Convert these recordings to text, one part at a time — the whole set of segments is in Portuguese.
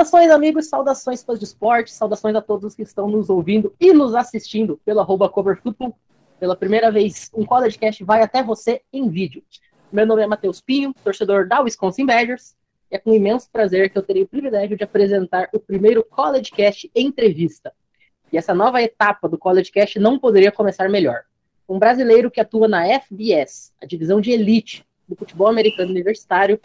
Saudações, amigos, saudações fãs de esporte, saudações a todos que estão nos ouvindo e nos assistindo pelo arroba coverfootball. Pela primeira vez, um CollegeCast vai até você em vídeo. Meu nome é Matheus Pinho, torcedor da Wisconsin Badgers, é com imenso prazer que eu terei o privilégio de apresentar o primeiro CollegeCast entrevista. E essa nova etapa do CollegeCast não poderia começar melhor. Um brasileiro que atua na FBS, a divisão de elite do futebol americano universitário,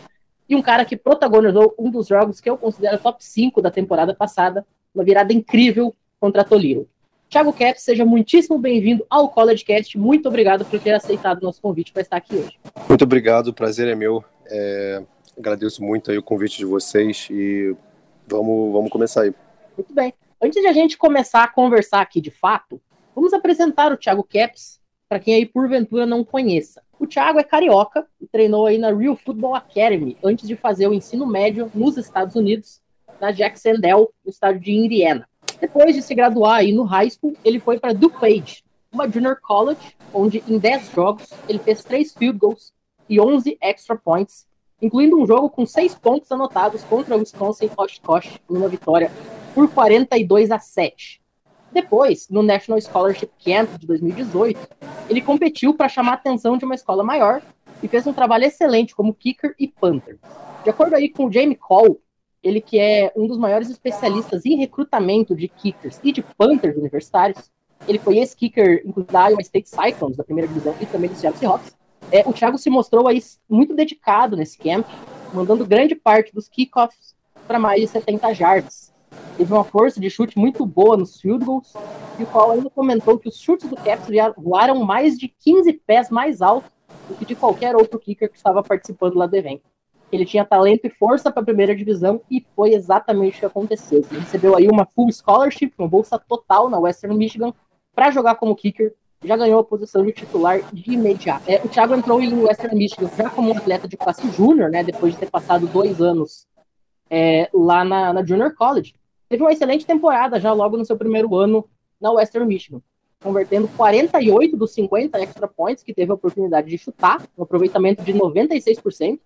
e um cara que protagonizou um dos jogos que eu considero top 5 da temporada passada, uma virada incrível contra a Toliro. Thiago Caps, seja muitíssimo bem-vindo ao CollegeCast. Muito obrigado por ter aceitado o nosso convite para estar aqui hoje. Muito obrigado, o prazer é meu. É, agradeço muito o convite de vocês e vamos, vamos começar aí. Muito bem. Antes de a gente começar a conversar aqui de fato, vamos apresentar o Thiago Caps para quem aí porventura não conheça. O Thiago é carioca e treinou aí na Real Football Academy antes de fazer o ensino médio nos Estados Unidos, na Jacksonville, no estado de Indiana. Depois de se graduar aí no high school, ele foi para DuPage, uma junior college, onde em 10 jogos ele fez 3 field goals e 11 extra points, incluindo um jogo com 6 pontos anotados contra o Wisconsin Oshkosh em uma vitória por 42 a 7. Depois, no National Scholarship Camp de 2018, ele competiu para chamar a atenção de uma escola maior e fez um trabalho excelente como kicker e punter. De acordo aí com o Jamie Cole, ele que é um dos maiores especialistas em recrutamento de kickers e de punters universitários, ele foi ex-kicker, da Iowa State Cyclones, da primeira divisão, e também do Seattle Seahawks. É, o Thiago se mostrou aí muito dedicado nesse camp, mandando grande parte dos kickoffs para mais de 70 jardas teve uma força de chute muito boa nos field goals, e o qual ainda comentou que os chutes do Caps voaram mais de 15 pés mais alto do que de qualquer outro kicker que estava participando lá do evento. Ele tinha talento e força para a primeira divisão e foi exatamente o que aconteceu. Ele recebeu aí uma full scholarship, uma bolsa total na Western Michigan para jogar como kicker. Já ganhou a posição de titular de imediato. É, o Thiago entrou em Western Michigan já como um atleta de classe júnior, né? Depois de ter passado dois anos é, lá na, na Junior College teve uma excelente temporada já logo no seu primeiro ano na Western Michigan, convertendo 48 dos 50 extra points que teve a oportunidade de chutar, um aproveitamento de 96%,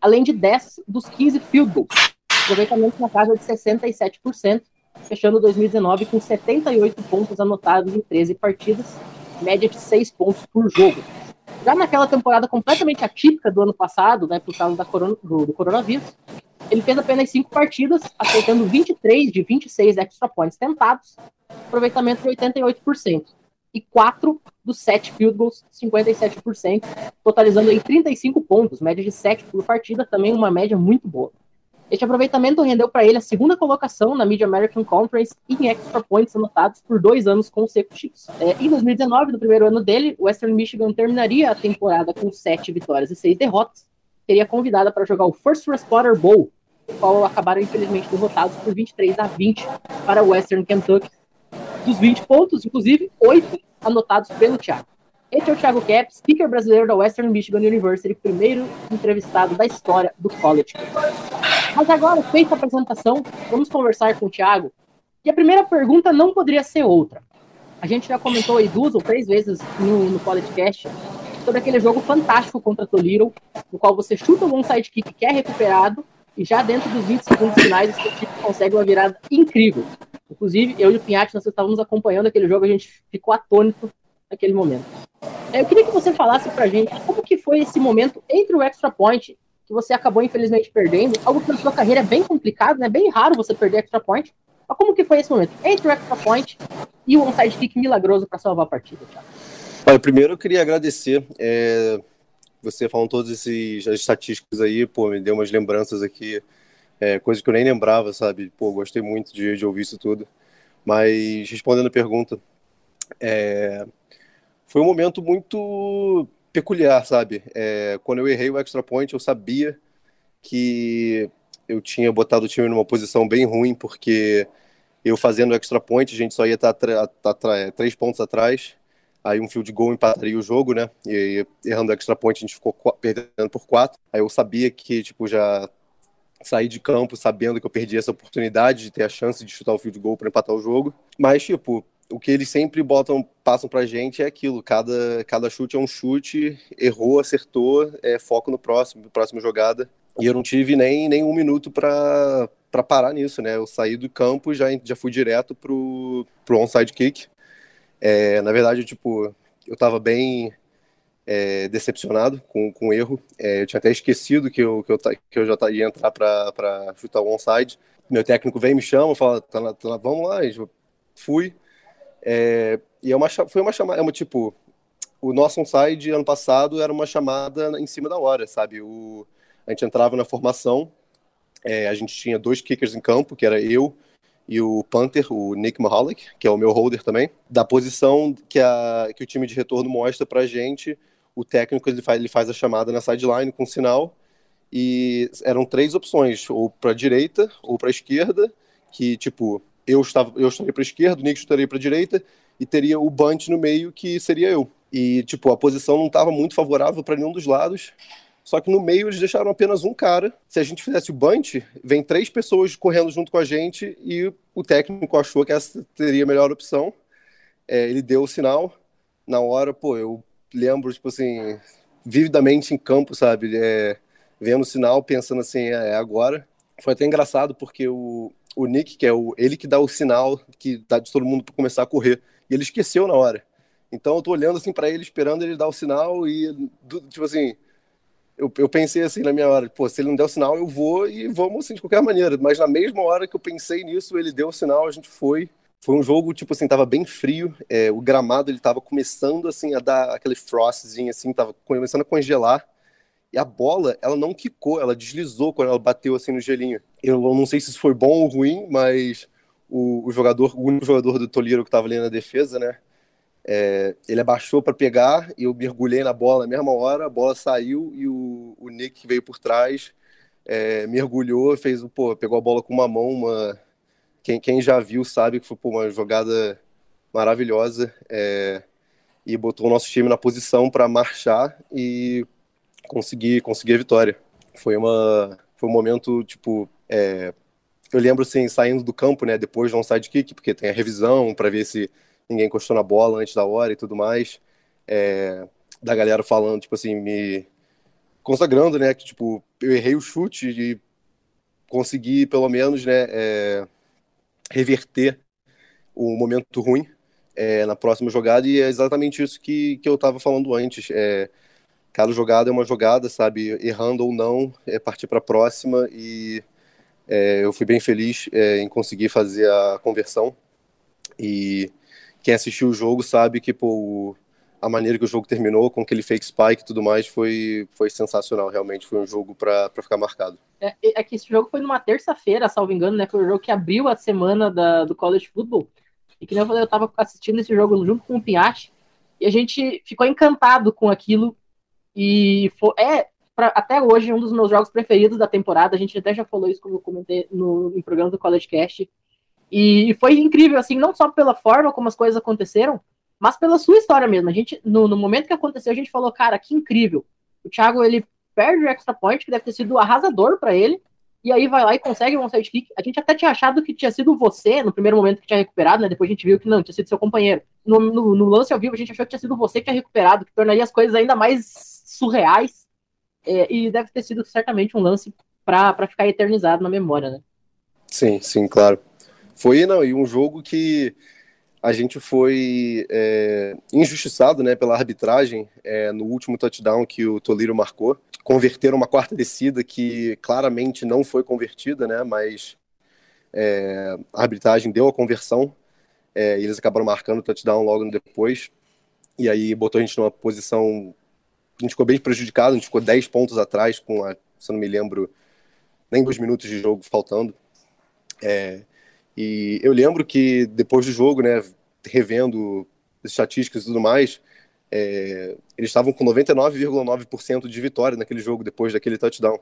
além de 10 dos 15 field goals, aproveitamento na casa de 67%, fechando 2019 com 78 pontos anotados em 13 partidas, média de 6 pontos por jogo. Já naquela temporada completamente atípica do ano passado, né, por causa da corona, do, do coronavírus, ele fez apenas 5 partidas, acertando 23 de 26 extra points tentados, aproveitamento de 88%. E 4 dos 7 field goals, 57%, totalizando aí 35 pontos, média de 7 por partida, também uma média muito boa. Este aproveitamento rendeu para ele a segunda colocação na Mid American Conference em extra points anotados por dois anos consecutivos. É, em 2019, no primeiro ano dele, Western Michigan terminaria a temporada com sete vitórias e seis derrotas. Seria convidada para jogar o First Responder Bowl, qual acabaram infelizmente derrotados por 23 a 20 para Western Kentucky. Dos 20 pontos, inclusive, 8 anotados pelo Thiago. Este é o Thiago Caps, speaker brasileiro da Western Michigan University, primeiro entrevistado da história do college. Mas agora, feita a apresentação, vamos conversar com o Thiago. E a primeira pergunta não poderia ser outra. A gente já comentou aí duas ou três vezes no, no podcast sobre aquele jogo fantástico contra Toledo, no qual você chuta um sidekick que é recuperado e já dentro dos 20 segundos finais, o time consegue uma virada incrível. Inclusive, eu e o Pinhatti, nós estávamos acompanhando aquele jogo, a gente ficou atônito naquele momento. É, eu queria que você falasse pra gente como que foi esse momento entre o extra point, que você acabou infelizmente perdendo, algo que na sua carreira é bem complicado, né? Bem raro você perder extra point. Mas como que foi esse momento entre o extra point e o onside kick milagroso para salvar a partida, Thiago? Olha, primeiro eu queria agradecer. É você falando todas essas estatísticas aí, pô, me deu umas lembranças aqui, é, coisas que eu nem lembrava, sabe? Pô, gostei muito de, de ouvir isso tudo. Mas, respondendo a pergunta, é, foi um momento muito peculiar, sabe? É, quando eu errei o extra point, eu sabia que eu tinha botado o time numa posição bem ruim, porque eu fazendo o extra point, a gente só ia estar três pontos atrás, Aí um field goal empataria o jogo, né? E errando extra point a gente ficou perdendo por quatro. Aí eu sabia que, tipo, já saí de campo sabendo que eu perdi essa oportunidade de ter a chance de chutar o field goal para empatar o jogo. Mas, tipo, o que eles sempre botam, passam pra gente é aquilo. Cada, cada chute é um chute, errou, acertou, é foco no próximo, próxima jogada. E eu não tive nem, nem um minuto para parar nisso, né? Eu saí do campo já já fui direto pro, pro onside kick. É, na verdade, tipo, eu tava bem é, decepcionado com, com o erro. É, eu tinha até esquecido que eu, que eu, que eu já ia entrar para chutar o onside. Meu técnico vem me chama, fala, tá, tá, vamos lá, fui. É, e é uma, foi uma chamada, é uma tipo, o nosso onside ano passado era uma chamada em cima da hora, sabe? O, a gente entrava na formação, é, a gente tinha dois kickers em campo, que era eu e o Panther, o Nick Mahalik, que é o meu holder também, da posição que, a, que o time de retorno mostra pra gente, o técnico ele faz, ele faz a chamada na sideline com sinal, e eram três opções, ou para direita ou para esquerda, que tipo, eu estava eu estaria para esquerda, o Nick estaria para direita e teria o Bunt no meio que seria eu. E tipo, a posição não estava muito favorável para nenhum dos lados. Só que no meio eles deixaram apenas um cara. Se a gente fizesse o bunch, vem três pessoas correndo junto com a gente e o técnico achou que essa teria a melhor opção. É, ele deu o sinal. Na hora, pô, eu lembro, tipo assim, vividamente em campo, sabe? É, vendo o sinal, pensando assim, é, é agora. Foi até engraçado porque o, o Nick, que é o, ele que dá o sinal que dá de todo mundo para começar a correr. E ele esqueceu na hora. Então eu tô olhando assim para ele, esperando ele dar o sinal e, tipo assim, eu, eu pensei assim na minha hora, pô, se ele não der sinal, eu vou e vamos assim de qualquer maneira. Mas na mesma hora que eu pensei nisso, ele deu o sinal, a gente foi. Foi um jogo, tipo assim, tava bem frio, é, o gramado ele tava começando assim a dar aquele frostzinho assim, tava começando a congelar. E a bola, ela não quicou, ela deslizou quando ela bateu assim no gelinho. Eu não sei se isso foi bom ou ruim, mas o, o jogador, o único jogador do Toliro que tava ali na defesa, né, é, ele abaixou para pegar e eu mergulhei na bola na mesma hora, a bola saiu e o, o Nick veio por trás, é, mergulhou, fez pô, pegou a bola com uma mão, uma quem, quem já viu sabe que foi pô, uma jogada maravilhosa é, e botou o nosso time na posição para marchar e conseguir conseguir a vitória. Foi uma foi um momento tipo é, eu lembro assim saindo do campo, né, depois de um sidekick, porque tem a revisão para ver se ninguém encostou na bola antes da hora e tudo mais. É, da galera falando, tipo assim, me consagrando, né, que, tipo, eu errei o chute e consegui, pelo menos, né, é, reverter o momento ruim é, na próxima jogada e é exatamente isso que, que eu estava falando antes. É, cada jogada é uma jogada, sabe? Errando ou não, é partir para a próxima e é, eu fui bem feliz é, em conseguir fazer a conversão e quem assistiu o jogo sabe que pô, a maneira que o jogo terminou, com aquele fake spike e tudo mais, foi, foi sensacional. Realmente foi um jogo para ficar marcado. É, é, que esse jogo foi numa terça-feira, salvo engano, né? Foi o jogo que abriu a semana da, do College Football. E que eu falei, eu tava assistindo esse jogo junto com o Pinhate, e a gente ficou encantado com aquilo. E foi, é, pra, até hoje, um dos meus jogos preferidos da temporada. A gente até já falou isso, como eu comentei no, no programa do College Cast. E foi incrível, assim, não só pela forma como as coisas aconteceram, mas pela sua história mesmo. A gente, no, no momento que aconteceu, a gente falou, cara, que incrível. O Thiago, ele perde o extra point, que deve ter sido arrasador para ele, e aí vai lá e consegue um onside kick. A gente até tinha achado que tinha sido você no primeiro momento que tinha recuperado, né? Depois a gente viu que não, tinha sido seu companheiro. No, no, no lance ao vivo, a gente achou que tinha sido você que tinha recuperado, que tornaria as coisas ainda mais surreais. É, e deve ter sido certamente um lance para ficar eternizado na memória, né? Sim, sim, claro. Foi, não, e um jogo que a gente foi é, injustiçado né, pela arbitragem é, no último touchdown que o Toliro marcou. Converteram uma quarta descida que claramente não foi convertida, né, mas é, a arbitragem deu a conversão é, e eles acabaram marcando o touchdown logo depois. E aí botou a gente numa posição. A gente ficou bem prejudicado, a gente ficou 10 pontos atrás, com, a, se eu não me lembro, nem dois minutos de jogo faltando. É, e eu lembro que depois do jogo, né, revendo estatísticas e tudo mais, é, eles estavam com 99,9% de vitória naquele jogo depois daquele touchdown.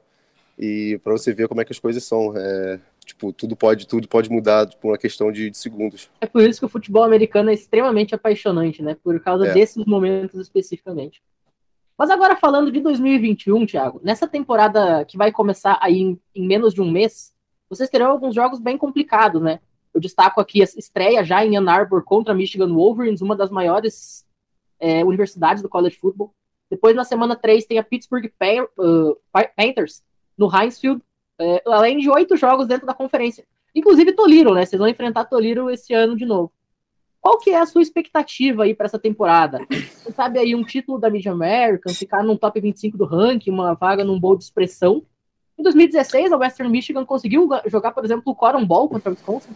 E para você ver como é que as coisas são, é, tipo, tudo pode, tudo pode mudar por tipo, uma questão de, de, segundos. É por isso que o futebol americano é extremamente apaixonante, né? Por causa é. desses momentos especificamente. Mas agora falando de 2021, Thiago, nessa temporada que vai começar aí em, em menos de um mês, vocês terão alguns jogos bem complicados, né? Eu destaco aqui a estreia já em Ann Arbor contra Michigan Wolverines, uma das maiores é, universidades do college football. Depois, na semana 3, tem a Pittsburgh uh, Panthers no Heinz Field, é, além de oito jogos dentro da conferência. Inclusive Toliro, né? Vocês vão enfrentar Toliro esse ano de novo. Qual que é a sua expectativa aí para essa temporada? Você sabe aí um título da Mid American, ficar num top 25 do ranking, uma vaga num bowl de expressão? Em 2016, a Western Michigan conseguiu jogar, por exemplo, o Coron Ball contra o Wisconsin.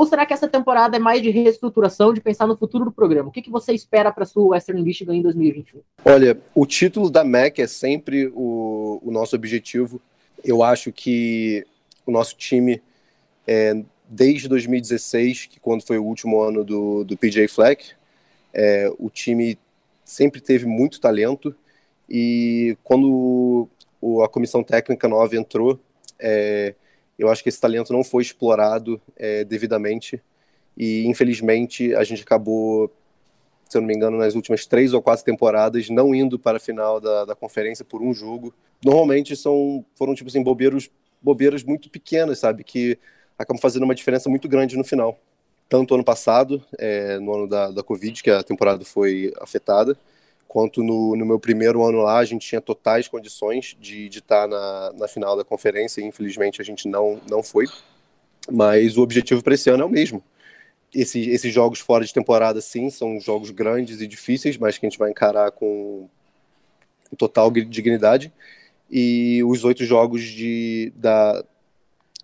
Ou será que essa temporada é mais de reestruturação, de pensar no futuro do programa? O que, que você espera para a sua Western Michigan em 2021? Olha, o título da MEC é sempre o, o nosso objetivo. Eu acho que o nosso time, é, desde 2016, que quando foi o último ano do, do PJ Fleck, é, o time sempre teve muito talento e quando o, a comissão técnica nova entrou, é, eu acho que esse talento não foi explorado é, devidamente e infelizmente a gente acabou, se eu não me engano, nas últimas três ou quatro temporadas não indo para a final da, da conferência por um jogo. Normalmente são foram tipo assim bobeiros, bobeiras muito pequenas, sabe, que acabam fazendo uma diferença muito grande no final. Tanto ano passado, é, no ano da, da Covid, que a temporada foi afetada, quanto no, no, meu primeiro ano lá, a gente tinha totais condições de, estar na, na final da conferência, e infelizmente a gente não, não foi. Mas o objetivo para esse ano é o mesmo. Esse, esses jogos fora de temporada, sim, são jogos grandes e difíceis, mas que a gente vai encarar com total dignidade. E os oito jogos de, da,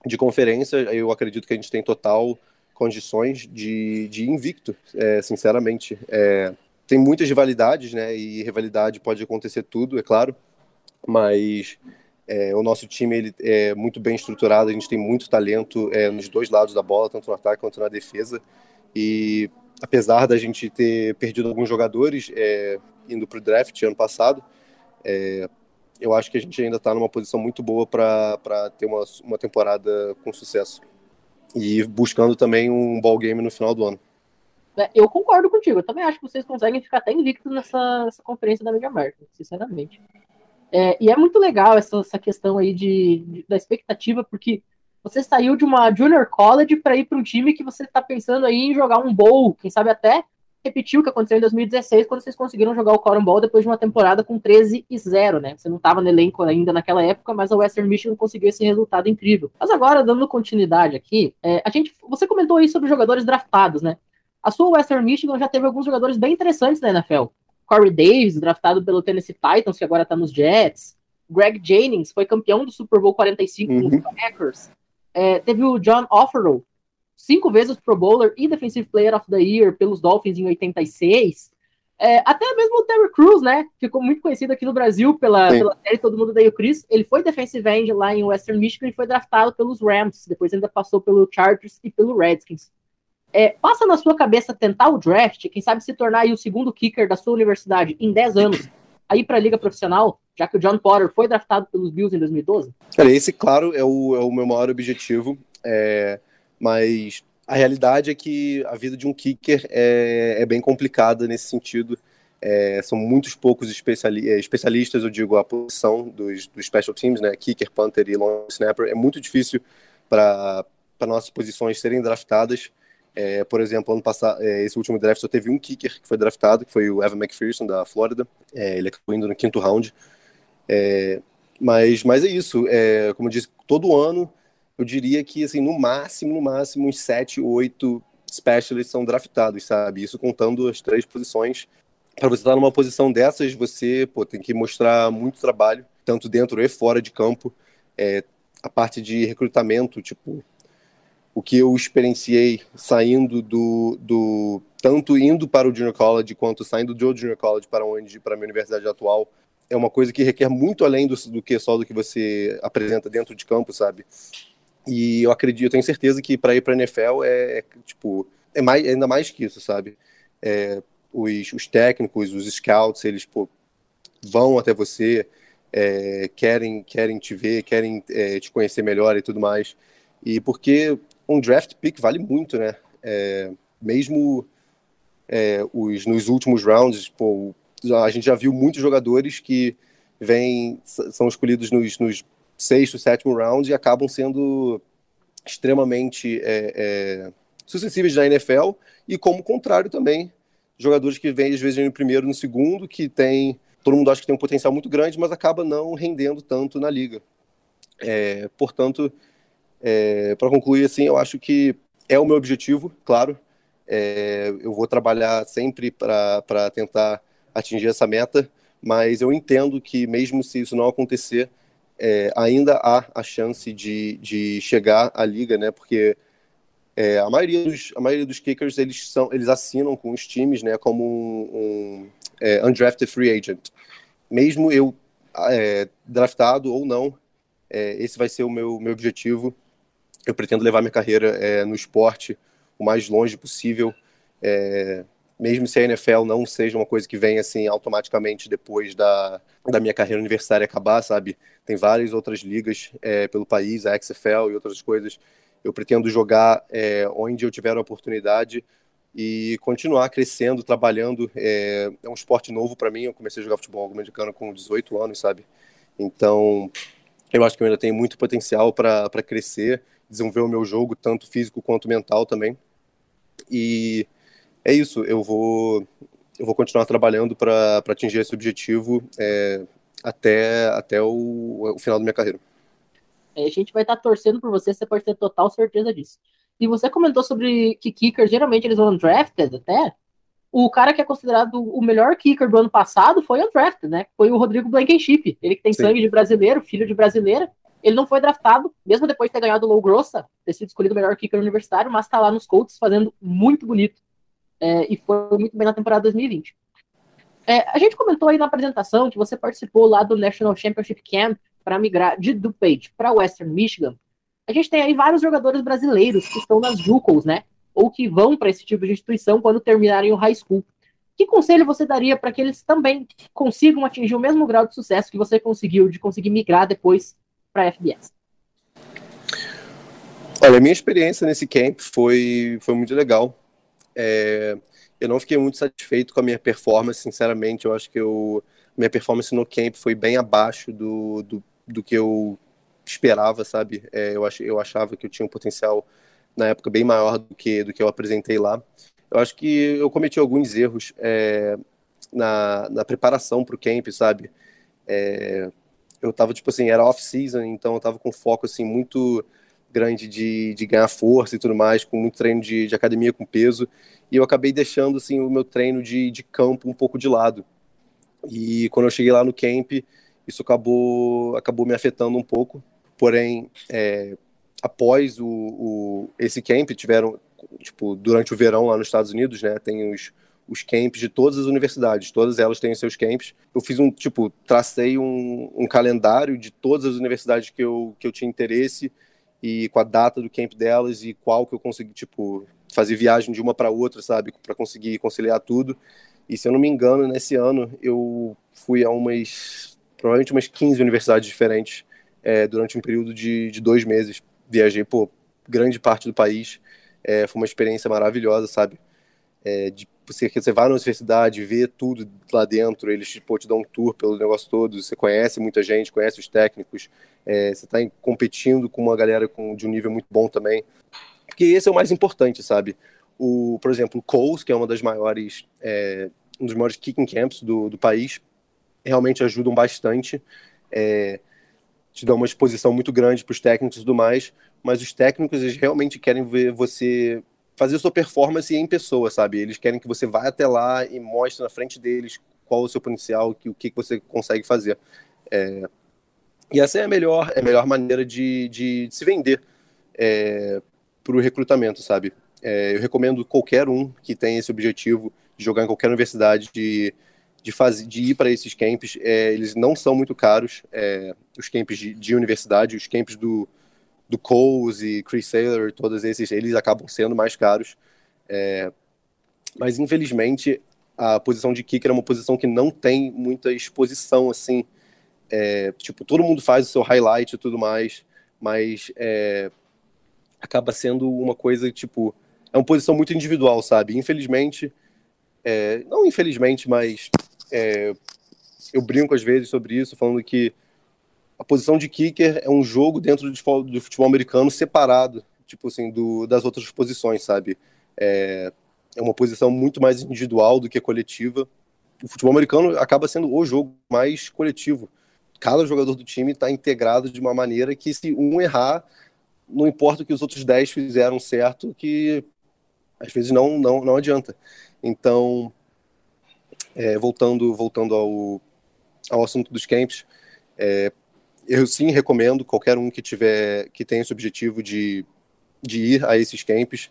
de conferência, eu acredito que a gente tem total condições de, de invicto, é, sinceramente. É, tem muitas rivalidades, né? E rivalidade pode acontecer tudo, é claro, mas é, o nosso time ele é muito bem estruturado, a gente tem muito talento é, nos dois lados da bola, tanto no ataque quanto na defesa. E apesar da gente ter perdido alguns jogadores é, indo para o draft ano passado, é, eu acho que a gente ainda está numa posição muito boa para ter uma, uma temporada com sucesso. E buscando também um ball game no final do ano. É, eu concordo contigo. Eu também acho que vocês conseguem ficar até invictos nessa, conferência da Mega Market, sinceramente. É, e é muito legal essa, essa questão aí de, de, da expectativa, porque você saiu de uma junior college para ir para um time que você está pensando aí em jogar um bowl, quem sabe até repetir o que aconteceu em 2016, quando vocês conseguiram jogar o Coron Ball depois de uma temporada com 13 e 0, né? Você não estava no elenco ainda naquela época, mas a Western Michigan conseguiu esse resultado incrível. Mas agora, dando continuidade aqui, é, a gente, você comentou aí sobre jogadores draftados, né? A sua Western Michigan já teve alguns jogadores bem interessantes na NFL. Corey Davis, draftado pelo Tennessee Titans, que agora está nos Jets. Greg Jennings foi campeão do Super Bowl 45 uhum. com os Packers. É, teve o John Offerell, cinco vezes Pro Bowler e Defensive Player of the Year pelos Dolphins em 86. É, até mesmo o Terry Crews, né? Ficou muito conhecido aqui no Brasil pela, pela série Todo Mundo Daí o Chris. Ele foi defensive end lá em Western Michigan e foi draftado pelos Rams. Depois ainda passou pelo Chargers e pelo Redskins. É, passa na sua cabeça tentar o draft, quem sabe se tornar aí o segundo kicker da sua universidade em 10 anos, aí para a liga profissional, já que o John Potter foi draftado pelos Bills em 2012? Cara, esse, claro, é o, é o meu maior objetivo, é, mas a realidade é que a vida de um kicker é, é bem complicada nesse sentido. É, são muitos poucos especiali é, especialistas, eu digo, a posição dos, dos special teams, né? Kicker, punter e long snapper. É muito difícil para nossas posições serem draftadas. É, por exemplo, ano passado, é, esse último draft só teve um kicker que foi draftado, que foi o Evan McPherson, da Flórida. É, ele acabou indo no quinto round. É, mas, mas é isso. É, como eu disse, todo ano, eu diria que, assim, no máximo, no máximo, uns sete, oito specialists são draftados, sabe? Isso contando as três posições. Para você estar numa posição dessas, você pô, tem que mostrar muito trabalho, tanto dentro e fora de campo. É, a parte de recrutamento, tipo, o que eu experienciei saindo do, do tanto indo para o Junior College quanto saindo do Junior College para onde para a minha universidade atual é uma coisa que requer muito além do, do que só do que você apresenta dentro de campo, sabe? E eu acredito, eu tenho certeza que para ir para a NFL é, é, tipo é mais ainda mais que isso, sabe? É, os, os técnicos, os scouts, eles pô, vão até você, é, querem querem te ver, querem é, te conhecer melhor e tudo mais. E porque um draft pick vale muito, né? É, mesmo é, os, nos últimos rounds, pô, a gente já viu muitos jogadores que vêm, são escolhidos nos, nos sexto, sétimo round e acabam sendo extremamente é, é, sucessíveis na NFL e como contrário também, jogadores que vêm às vezes no primeiro, no segundo, que tem todo mundo acha que tem um potencial muito grande, mas acaba não rendendo tanto na liga. É, portanto, é, para concluir, assim, eu acho que é o meu objetivo, claro. É, eu vou trabalhar sempre para tentar atingir essa meta, mas eu entendo que mesmo se isso não acontecer, é, ainda há a chance de, de chegar à liga, né? Porque é, a maioria dos a maioria dos kickers eles são eles assinam com os times, né? Como um, um é, undrafted free agent. Mesmo eu é, draftado ou não, é, esse vai ser o meu meu objetivo. Eu pretendo levar minha carreira é, no esporte o mais longe possível. É, mesmo se a NFL não seja uma coisa que vem assim automaticamente depois da, da minha carreira universitária acabar, sabe? Tem várias outras ligas é, pelo país, a XFL e outras coisas. Eu pretendo jogar é, onde eu tiver a oportunidade e continuar crescendo, trabalhando. É, é um esporte novo para mim. Eu comecei a jogar futebol americano com 18 anos, sabe? Então, eu acho que eu ainda tenho muito potencial para crescer, desenvolver o meu jogo, tanto físico quanto mental também. E é isso, eu vou, eu vou continuar trabalhando para atingir esse objetivo é, até, até o, o, final da minha carreira. É, a gente vai estar tá torcendo por você, você pode ter total certeza disso. E você comentou sobre que kickers, geralmente eles vão undrafted até. O cara que é considerado o melhor kicker do ano passado foi undrafted, né? Foi o Rodrigo Blankenship. Ele que tem Sim. sangue de brasileiro, filho de brasileira. Ele não foi draftado, mesmo depois de ter ganhado o Low Grossa, ter sido escolhido o melhor kicker universitário, mas tá lá nos Colts fazendo muito bonito é, e foi muito bem na temporada 2020. É, a gente comentou aí na apresentação que você participou lá do National Championship Camp para migrar de DuPage para Western Michigan. A gente tem aí vários jogadores brasileiros que estão nas JUCOs, né? Ou que vão para esse tipo de instituição quando terminarem o high school. Que conselho você daria para que eles também consigam atingir o mesmo grau de sucesso que você conseguiu de conseguir migrar depois para a FBS? Olha, a minha experiência nesse camp foi, foi muito legal. É, eu não fiquei muito satisfeito com a minha performance, sinceramente. Eu acho que eu, minha performance no camp foi bem abaixo do, do, do que eu esperava, sabe? É, eu, ach, eu achava que eu tinha um potencial na época bem maior do que, do que eu apresentei lá. Eu acho que eu cometi alguns erros é, na, na preparação para o camp, sabe? É, eu tava, tipo assim, era off-season, então eu tava com foco, assim, muito grande de, de ganhar força e tudo mais, com muito treino de, de academia com peso, e eu acabei deixando assim o meu treino de, de campo um pouco de lado. E quando eu cheguei lá no camp, isso acabou, acabou me afetando um pouco. Porém, é, após o, o, esse camp, tiveram, tipo, durante o verão lá nos Estados Unidos, né, tem os, os camps de todas as universidades, todas elas têm seus camps. Eu fiz um, tipo, tracei um, um calendário de todas as universidades que eu, que eu tinha interesse e com a data do camp delas e qual que eu consegui, tipo, fazer viagem de uma para outra, sabe, para conseguir conciliar tudo. E se eu não me engano, nesse ano eu fui a umas, provavelmente umas 15 universidades diferentes é, durante um período de, de dois meses. Viajei por grande parte do país. É, foi uma experiência maravilhosa, sabe? É, de você, você vai na universidade, vê tudo lá dentro, eles tipo, te dão um tour pelo negócio todo, você conhece muita gente, conhece os técnicos, é, você está competindo com uma galera com, de um nível muito bom também. Porque esse é o mais importante, sabe? O, por exemplo, o Coles, que é uma das maiores, é, um dos maiores kicking camps do, do país, realmente ajudam bastante. É, te dão uma exposição muito grande para os técnicos e tudo mais, mas os técnicos eles realmente querem ver você fazer sua performance em pessoa, sabe? Eles querem que você vá até lá e mostre na frente deles qual o seu potencial, que, o que você consegue fazer. É, e essa é a melhor, é a melhor maneira de, de, de se vender é, para o recrutamento, sabe? É, eu recomendo qualquer um que tenha esse objetivo de jogar em qualquer universidade, de, de, fazer, de ir para esses camps. É, eles não são muito caros, é, os camps de, de universidade, os camps do, do Coles e Chris Saylor, todos esses, eles acabam sendo mais caros. É, mas infelizmente a posição de kicker é uma posição que não tem muita exposição assim. É, tipo, todo mundo faz o seu highlight e tudo mais, mas é, acaba sendo uma coisa tipo é uma posição muito individual, sabe? Infelizmente, é, não infelizmente, mas é, eu brinco às vezes sobre isso, falando que a posição de kicker é um jogo dentro do futebol, do futebol americano separado, tipo assim, do, das outras posições, sabe? É, é uma posição muito mais individual do que coletiva. O futebol americano acaba sendo o jogo mais coletivo. cada jogador do time está integrado de uma maneira que se um errar, não importa o que os outros 10 fizeram certo, que às vezes não não, não adianta. Então, é, voltando voltando ao, ao assunto dos camps, é, eu sim recomendo qualquer um que tiver que tenha esse objetivo de, de ir a esses camps,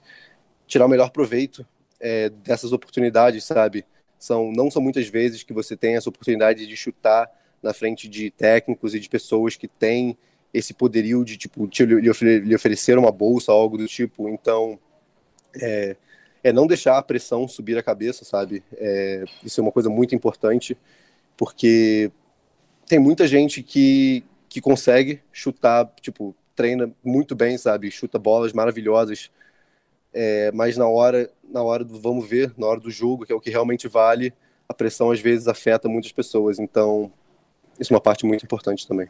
tirar o melhor proveito é, dessas oportunidades, sabe? São não são muitas vezes que você tem essa oportunidade de chutar na frente de técnicos e de pessoas que têm esse poderio de tipo te, lhe, lhe oferecer uma bolsa, algo do tipo. Então, é, é não deixar a pressão subir a cabeça, sabe? É, isso é uma coisa muito importante, porque tem muita gente que, que consegue chutar, tipo, treina muito bem, sabe? Chuta bolas maravilhosas, é, mas na hora, na hora do vamos ver, na hora do jogo, que é o que realmente vale, a pressão às vezes afeta muitas pessoas. Então, isso é uma parte muito importante também.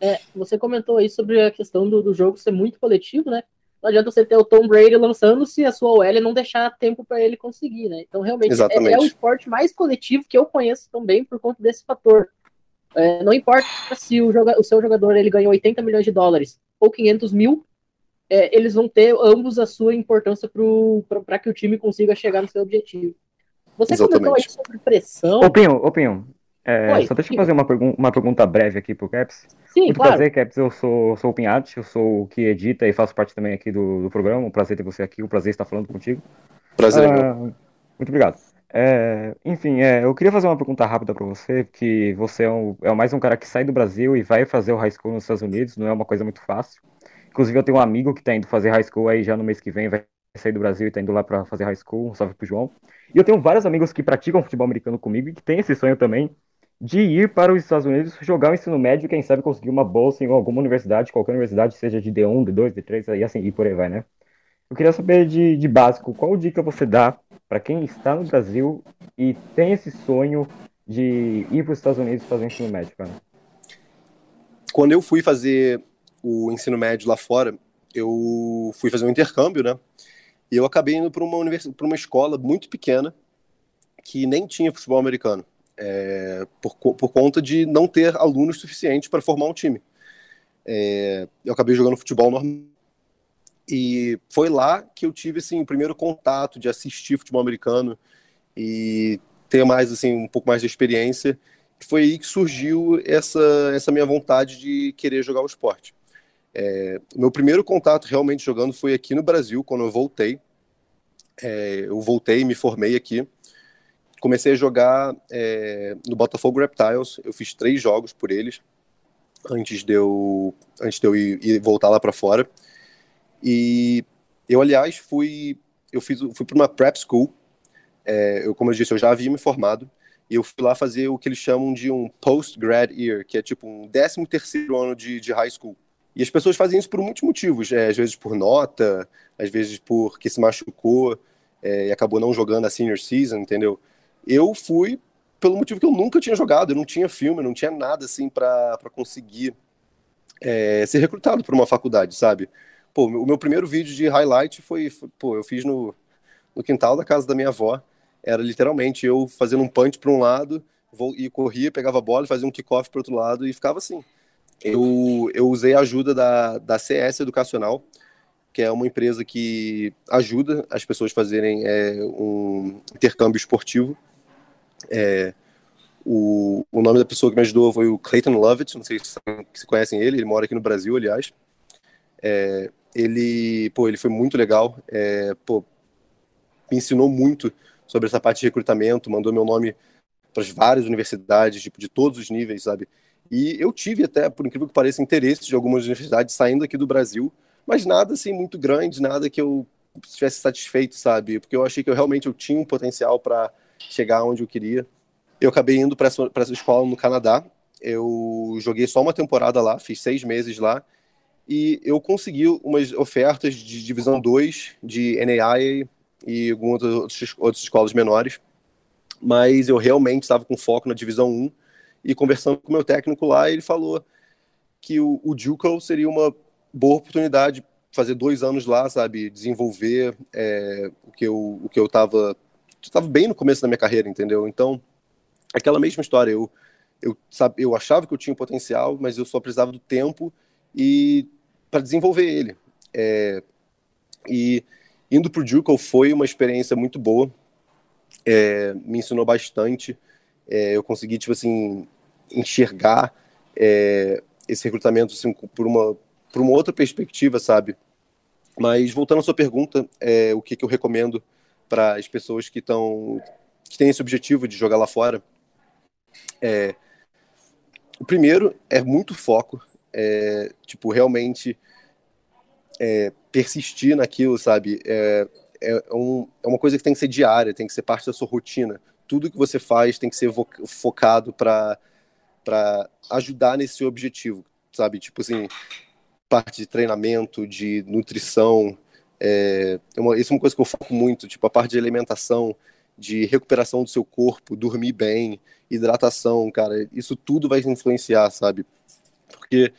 É, você comentou aí sobre a questão do, do jogo ser muito coletivo, né? Não adianta você ter o Tom Brady lançando se a sua OL não deixar tempo para ele conseguir, né? Então, realmente, é, é, o esporte mais coletivo que eu conheço também por conta desse fator. É, não importa se o, joga, o, seu jogador ele ganhou 80 milhões de dólares ou 500 mil, é, eles vão ter ambos a sua importância para que o time consiga chegar no seu objetivo. Você Exatamente. comentou aí sobre pressão. Opinho, opinho. É, Oi, só deixa eu fazer uma, pergun uma pergunta breve aqui pro Caps. Sim, Muito claro. prazer, Caps. Eu sou, sou o Pinhatti, eu sou o que edita e faço parte também aqui do, do programa. Um prazer ter você aqui, um prazer estar falando contigo. Prazer. Ah, muito obrigado. É, enfim, é, eu queria fazer uma pergunta rápida para você, que você é, um, é mais um cara que sai do Brasil e vai fazer o high school nos Estados Unidos, não é uma coisa muito fácil. Inclusive, eu tenho um amigo que está indo fazer high school aí já no mês que vem, vai sair do Brasil e está indo lá para fazer high school, um salve pro João. E eu tenho vários amigos que praticam futebol americano comigo e que têm esse sonho também de ir para os Estados Unidos jogar o ensino médio e quem sabe conseguir uma bolsa em alguma universidade, qualquer universidade, seja de D1, D2, D3, e assim, e por aí vai, né? Eu queria saber de, de básico, qual dica você dá para quem está no Brasil e tem esse sonho de ir para os Estados Unidos fazer ensino médio, cara? Quando eu fui fazer o ensino médio lá fora, eu fui fazer um intercâmbio, né? E eu acabei indo para uma, univers... uma escola muito pequena que nem tinha futebol americano é, por, por conta de não ter alunos suficientes para formar um time. É, eu acabei jogando futebol normal. E foi lá que eu tive assim, o primeiro contato de assistir futebol americano e ter mais assim um pouco mais de experiência. Foi aí que surgiu essa, essa minha vontade de querer jogar o esporte. É, meu primeiro contato realmente jogando foi aqui no Brasil, quando eu voltei. É, eu voltei me formei aqui comecei a jogar é, no Botafogo Reptiles. Eu fiz três jogos por eles antes de eu, antes de eu ir, ir voltar lá para fora. E eu, aliás, fui eu fiz fui para uma prep school. É, eu, como eu disse, eu já havia me formado e eu fui lá fazer o que eles chamam de um post-grad year, que é tipo um 13 terceiro ano de, de high school. E as pessoas fazem isso por muitos motivos, é, às vezes por nota, às vezes porque se machucou é, e acabou não jogando a senior season, entendeu? eu fui pelo motivo que eu nunca tinha jogado, eu não tinha filme, não tinha nada assim para conseguir é, ser recrutado para uma faculdade, sabe? Pô, o meu primeiro vídeo de highlight foi, foi, pô, eu fiz no, no quintal da casa da minha avó. Era literalmente eu fazendo um punch para um lado, vou, e corria, pegava a bola, fazia um kickoff para outro lado e ficava assim. Eu, eu usei a ajuda da, da CS Educacional, que é uma empresa que ajuda as pessoas a fazerem é, um intercâmbio esportivo. É, o, o nome da pessoa que me ajudou foi o Clayton Lovett, não sei se, se conhecem ele, ele mora aqui no Brasil, aliás. É, ele, pô, ele foi muito legal, é, pô, me ensinou muito sobre essa parte de recrutamento, mandou meu nome para várias universidades, tipo, de todos os níveis, sabe? E eu tive até, por incrível que pareça, interesse de algumas universidades saindo aqui do Brasil, mas nada assim muito grande, nada que eu estivesse satisfeito, sabe? Porque eu achei que eu realmente eu tinha um potencial para chegar onde eu queria. Eu acabei indo para essa, essa escola no Canadá. Eu joguei só uma temporada lá, fiz seis meses lá. E eu consegui umas ofertas de Divisão 2, de NAIA e algumas outras, outras escolas menores. Mas eu realmente estava com foco na Divisão 1. E conversando com o meu técnico lá, ele falou que o, o JUCO seria uma boa oportunidade fazer dois anos lá, sabe, desenvolver é, o que eu o que eu estava estava bem no começo da minha carreira, entendeu? Então, aquela mesma história, eu eu, sabe, eu achava que eu tinha potencial, mas eu só precisava do tempo e para desenvolver ele. É, e indo para o Juco foi uma experiência muito boa, é, me ensinou bastante. É, eu consegui, tipo assim, enxergar é, esse recrutamento assim, por, uma, por uma outra perspectiva, sabe? Mas voltando à sua pergunta, é, o que, que eu recomendo para as pessoas que estão que têm esse objetivo de jogar lá fora? É, o primeiro é muito foco, é, tipo realmente é, persistir naquilo, sabe? É, é, um, é uma coisa que tem que ser diária, tem que ser parte da sua rotina. Tudo que você faz tem que ser focado para ajudar nesse objetivo, sabe? Tipo assim, parte de treinamento, de nutrição, é, é uma, isso é uma coisa que eu foco muito, tipo a parte de alimentação, de recuperação do seu corpo, dormir bem, hidratação, cara, isso tudo vai influenciar, sabe? Porque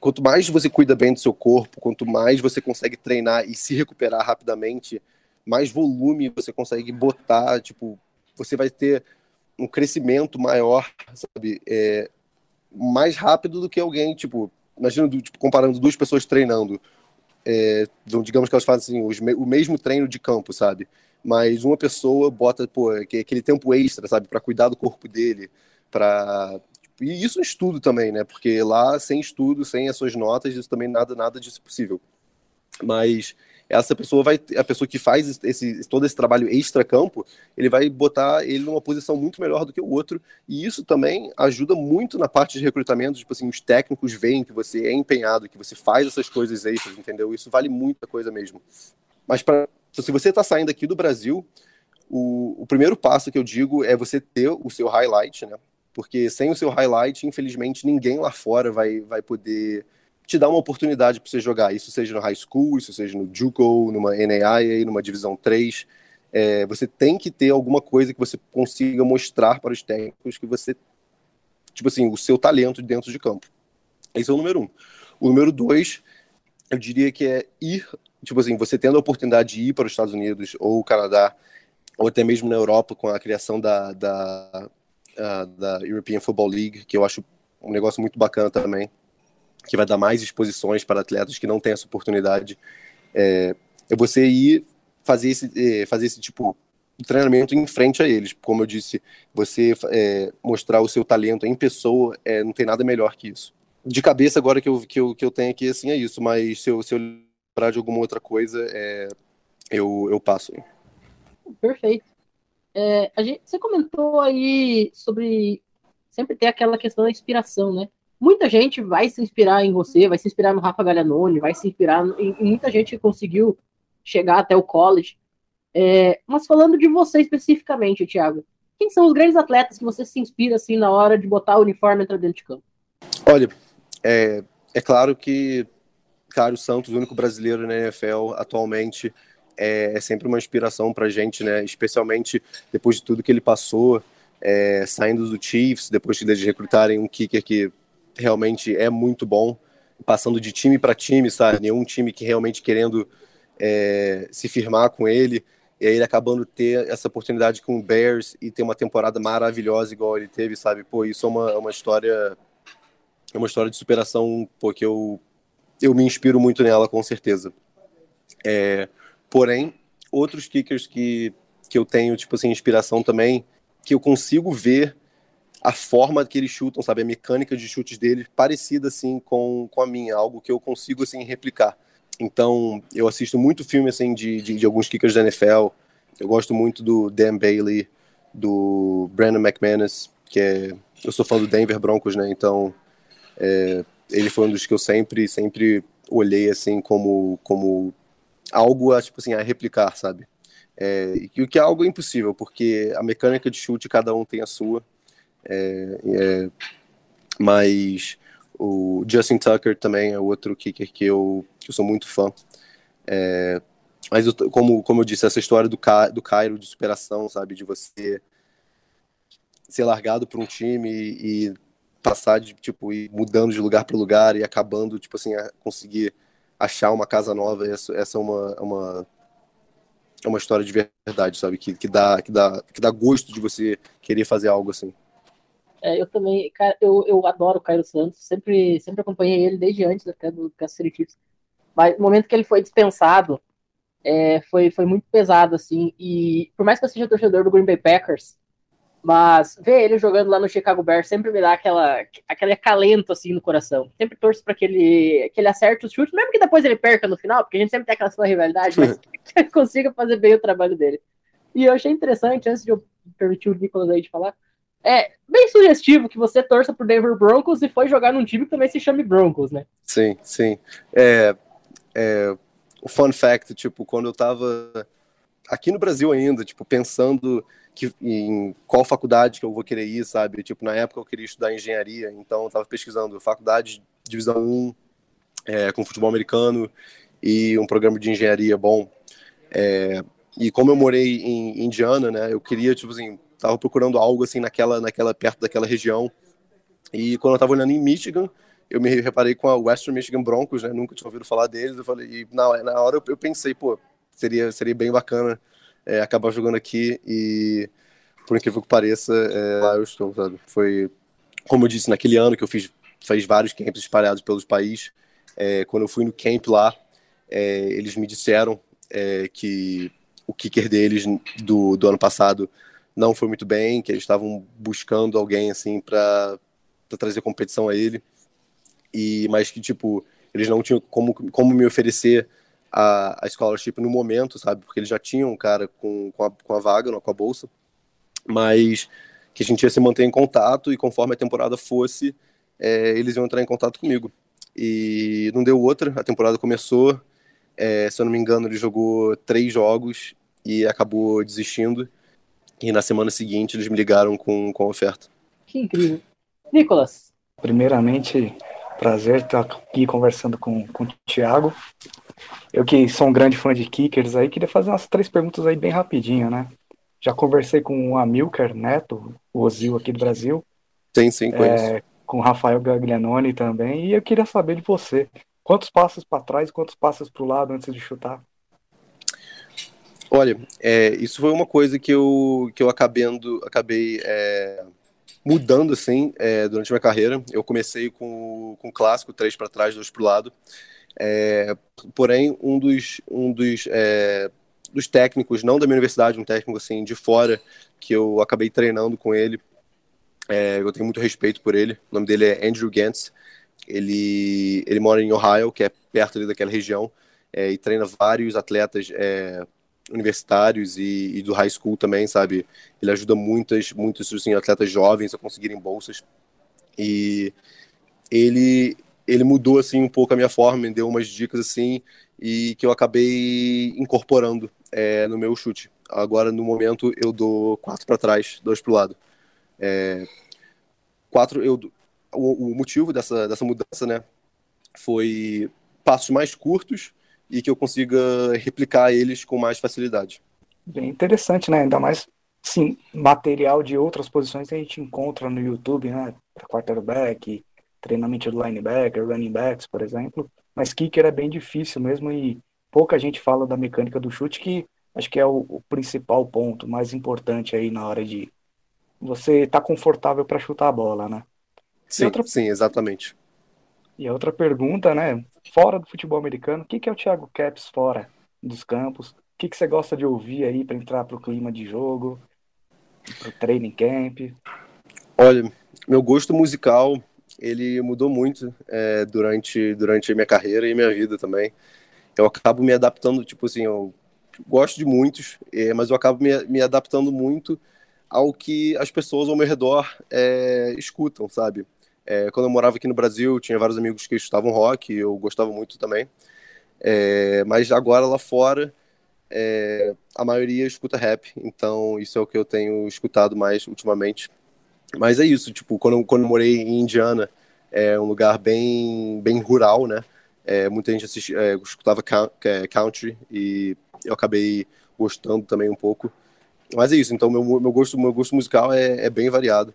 quanto mais você cuida bem do seu corpo, quanto mais você consegue treinar e se recuperar rapidamente, mais volume você consegue botar, tipo, você vai ter um crescimento maior, sabe? É, mais rápido do que alguém, tipo, imagina, tipo, comparando duas pessoas treinando, é, digamos que elas fazem assim, o mesmo treino de campo, sabe? Mas uma pessoa bota, pô, aquele tempo extra, sabe, para cuidar do corpo dele, para e isso estudo também, né? Porque lá sem estudo, sem as suas notas, isso também nada nada disso é possível. Mas essa pessoa vai, a pessoa que faz esse, todo esse trabalho extra-campo, ele vai botar ele numa posição muito melhor do que o outro, e isso também ajuda muito na parte de recrutamento, tipo assim, os técnicos veem que você é empenhado, que você faz essas coisas extras, entendeu? Isso vale muita coisa mesmo. Mas para se você está saindo aqui do Brasil, o, o primeiro passo que eu digo é você ter o seu highlight, né? Porque sem o seu highlight, infelizmente, ninguém lá fora vai, vai poder te dar uma oportunidade para você jogar. Isso seja no high school, isso seja no JUCO, numa NAIA, numa divisão 3. É, você tem que ter alguma coisa que você consiga mostrar para os técnicos que você, tipo assim, o seu talento dentro de campo. Esse é o número um. O número dois, eu diria que é ir, tipo assim, você tendo a oportunidade de ir para os Estados Unidos ou o Canadá, ou até mesmo na Europa, com a criação da, da, da European Football League, que eu acho um negócio muito bacana também que vai dar mais exposições para atletas que não têm essa oportunidade. É, é você ir fazer esse, é, fazer esse tipo de treinamento em frente a eles. Como eu disse, você é, mostrar o seu talento em pessoa, é, não tem nada melhor que isso. De cabeça, agora que eu, que eu, que eu tenho aqui, assim, é isso, mas se eu, se eu lembrar de alguma outra coisa, é, eu, eu passo. Perfeito. É, gente, você comentou aí sobre sempre ter aquela questão da inspiração, né? muita gente vai se inspirar em você, vai se inspirar no Rafa Galhanoni, vai se inspirar em, em muita gente que conseguiu chegar até o college. É, mas falando de você especificamente, Thiago, quem são os grandes atletas que você se inspira assim na hora de botar o uniforme e entrar dentro de campo? Olha, é, é claro que Cário Santos, o único brasileiro na NFL atualmente, é, é sempre uma inspiração para gente, né? Especialmente depois de tudo que ele passou, é, saindo do Chiefs, depois de eles recrutarem um kicker que realmente é muito bom, passando de time para time, sabe? Nenhum time que realmente querendo é, se firmar com ele, e aí ele acabando ter essa oportunidade com o Bears e ter uma temporada maravilhosa igual ele teve, sabe? Pô, isso é uma, uma história é uma história de superação, porque eu eu me inspiro muito nela com certeza. É, porém, outros kickers que que eu tenho tipo assim inspiração também, que eu consigo ver a forma que eles chutam, sabe, a mecânica de chutes deles parecida assim com, com a minha, algo que eu consigo assim replicar. Então, eu assisto muito filme assim de, de, de alguns kickers da NFL. Eu gosto muito do Dan Bailey, do Brandon McManus, que é eu sou fã do Denver Broncos, né? Então, é, ele foi um dos que eu sempre sempre olhei assim como como algo a tipo assim a replicar, sabe? É, e o que é algo impossível, porque a mecânica de chute cada um tem a sua. É, é, mas o Justin Tucker também é outro kicker que eu, que eu sou muito fã. É, mas eu, como, como eu disse, essa história do, do Cairo de superação, sabe? De você ser largado por um time e, e passar de, tipo, ir mudando de lugar para lugar e acabando, tipo assim, a conseguir achar uma casa nova. Essa, essa é uma, é uma, é uma história de verdade, sabe? Que, que, dá, que, dá, que dá gosto de você querer fazer algo assim. É, eu também, cara, eu, eu adoro o Caio Santos, sempre, sempre acompanhei ele desde antes até do City Chiefs. Mas no momento que ele foi dispensado, é, foi, foi muito pesado, assim. E por mais que eu seja torcedor do Green Bay Packers, mas ver ele jogando lá no Chicago Bears sempre me dá aquela, aquele acalento assim no coração. Sempre torço para que ele, que ele acerte os chutes, mesmo que depois ele perca no final, porque a gente sempre tem aquela sua rivalidade, mas que ele consiga fazer bem o trabalho dele. E eu achei interessante, antes de eu permitir o Nicolas aí de falar, é bem sugestivo que você torça pro Denver Broncos e foi jogar num time que também se chame Broncos, né? Sim, sim. É, é, o fun fact, tipo, quando eu tava aqui no Brasil ainda, tipo, pensando que, em qual faculdade que eu vou querer ir, sabe? Tipo, na época eu queria estudar engenharia, então eu tava pesquisando faculdade divisão 1 é, com futebol americano e um programa de engenharia bom. É, e como eu morei em Indiana, né, eu queria, tipo assim, tava procurando algo assim naquela, naquela perto daquela região. E quando eu tava olhando em Michigan, eu me reparei com a Western Michigan Broncos, né? Nunca tinha ouvido falar deles. Eu falei, e na, na hora eu, eu pensei, pô, seria, seria bem bacana é, acabar jogando aqui e, por incrível que pareça, é, lá eu estou, sabe? Foi, como eu disse, naquele ano que eu fiz, fiz vários camps espalhados pelos países. É, quando eu fui no camp lá, é, eles me disseram é, que o kicker deles do, do ano passado não foi muito bem, que eles estavam buscando alguém assim para trazer competição a ele e mas que tipo eles não tinham como, como me oferecer a, a scholarship no momento, sabe? Porque eles já tinham um cara com, com, a, com a vaga, com a bolsa, mas que a gente ia se manter em contato e conforme a temporada fosse, é, eles iam entrar em contato comigo. E não deu outra, a temporada começou, é, se eu não me engano, ele jogou três jogos e acabou desistindo. E na semana seguinte eles me ligaram com, com a oferta. Que incrível. Nicolas. Primeiramente, Prazer estar aqui conversando com, com o Thiago. Eu que sou um grande fã de kickers aí, queria fazer umas três perguntas aí bem rapidinho, né? Já conversei com o Amilcar Neto, o Ozil aqui do Brasil. Sim, sim, conheço. É, com o Rafael Gaglianoni também. E eu queria saber de você. Quantos passos para trás e quantos passos para o lado antes de chutar? Olha, é, isso foi uma coisa que eu, que eu acabando, acabei é, mudando assim é, durante minha carreira. Eu comecei com, com o clássico, três para trás, dois para o lado. É, porém, um dos, um dos, é, dos técnicos, não da minha universidade, um técnico assim de fora, que eu acabei treinando com ele, é, eu tenho muito respeito por ele. O nome dele é Andrew Gantz. Ele, ele mora em Ohio, que é perto ali daquela região, é, e treina vários atletas é, universitários e, e, do high school também, sabe? Ele ajuda muitas, muitos assim, atletas jovens a conseguirem bolsas. E ele ele mudou assim um pouco a minha forma, me deu umas dicas assim e que eu acabei incorporando é, no meu chute. Agora no momento eu dou quatro para trás, dois para o lado. É, quatro eu o, o motivo dessa dessa mudança, né, foi passos mais curtos e que eu consiga replicar eles com mais facilidade. Bem interessante, né? Ainda mais, sim, material de outras posições que a gente encontra no YouTube, né? Quarterback, treinamento do linebacker, running backs, por exemplo. Mas kicker é bem difícil mesmo e pouca gente fala da mecânica do chute, que acho que é o, o principal ponto, mais importante aí na hora de você estar tá confortável para chutar a bola, né? Sim, outra... sim, exatamente. E a outra pergunta, né? Fora do futebol americano, o que, que é o Thiago Caps fora dos campos? O que, que você gosta de ouvir aí para entrar para o clima de jogo, para o training camp? Olha, meu gosto musical ele mudou muito é, durante durante a minha carreira e minha vida também. Eu acabo me adaptando, tipo assim, eu gosto de muitos, é, mas eu acabo me, me adaptando muito ao que as pessoas ao meu redor é, escutam, sabe? É, quando eu morava aqui no Brasil, tinha vários amigos que escutavam rock, eu gostava muito também. É, mas agora lá fora, é, a maioria escuta rap, então isso é o que eu tenho escutado mais ultimamente. Mas é isso, tipo, quando, quando eu morei em Indiana, é um lugar bem, bem rural, né? É, muita gente assistia, é, escutava é, country e eu acabei gostando também um pouco. Mas é isso, então meu, meu, gosto, meu gosto musical é, é bem variado.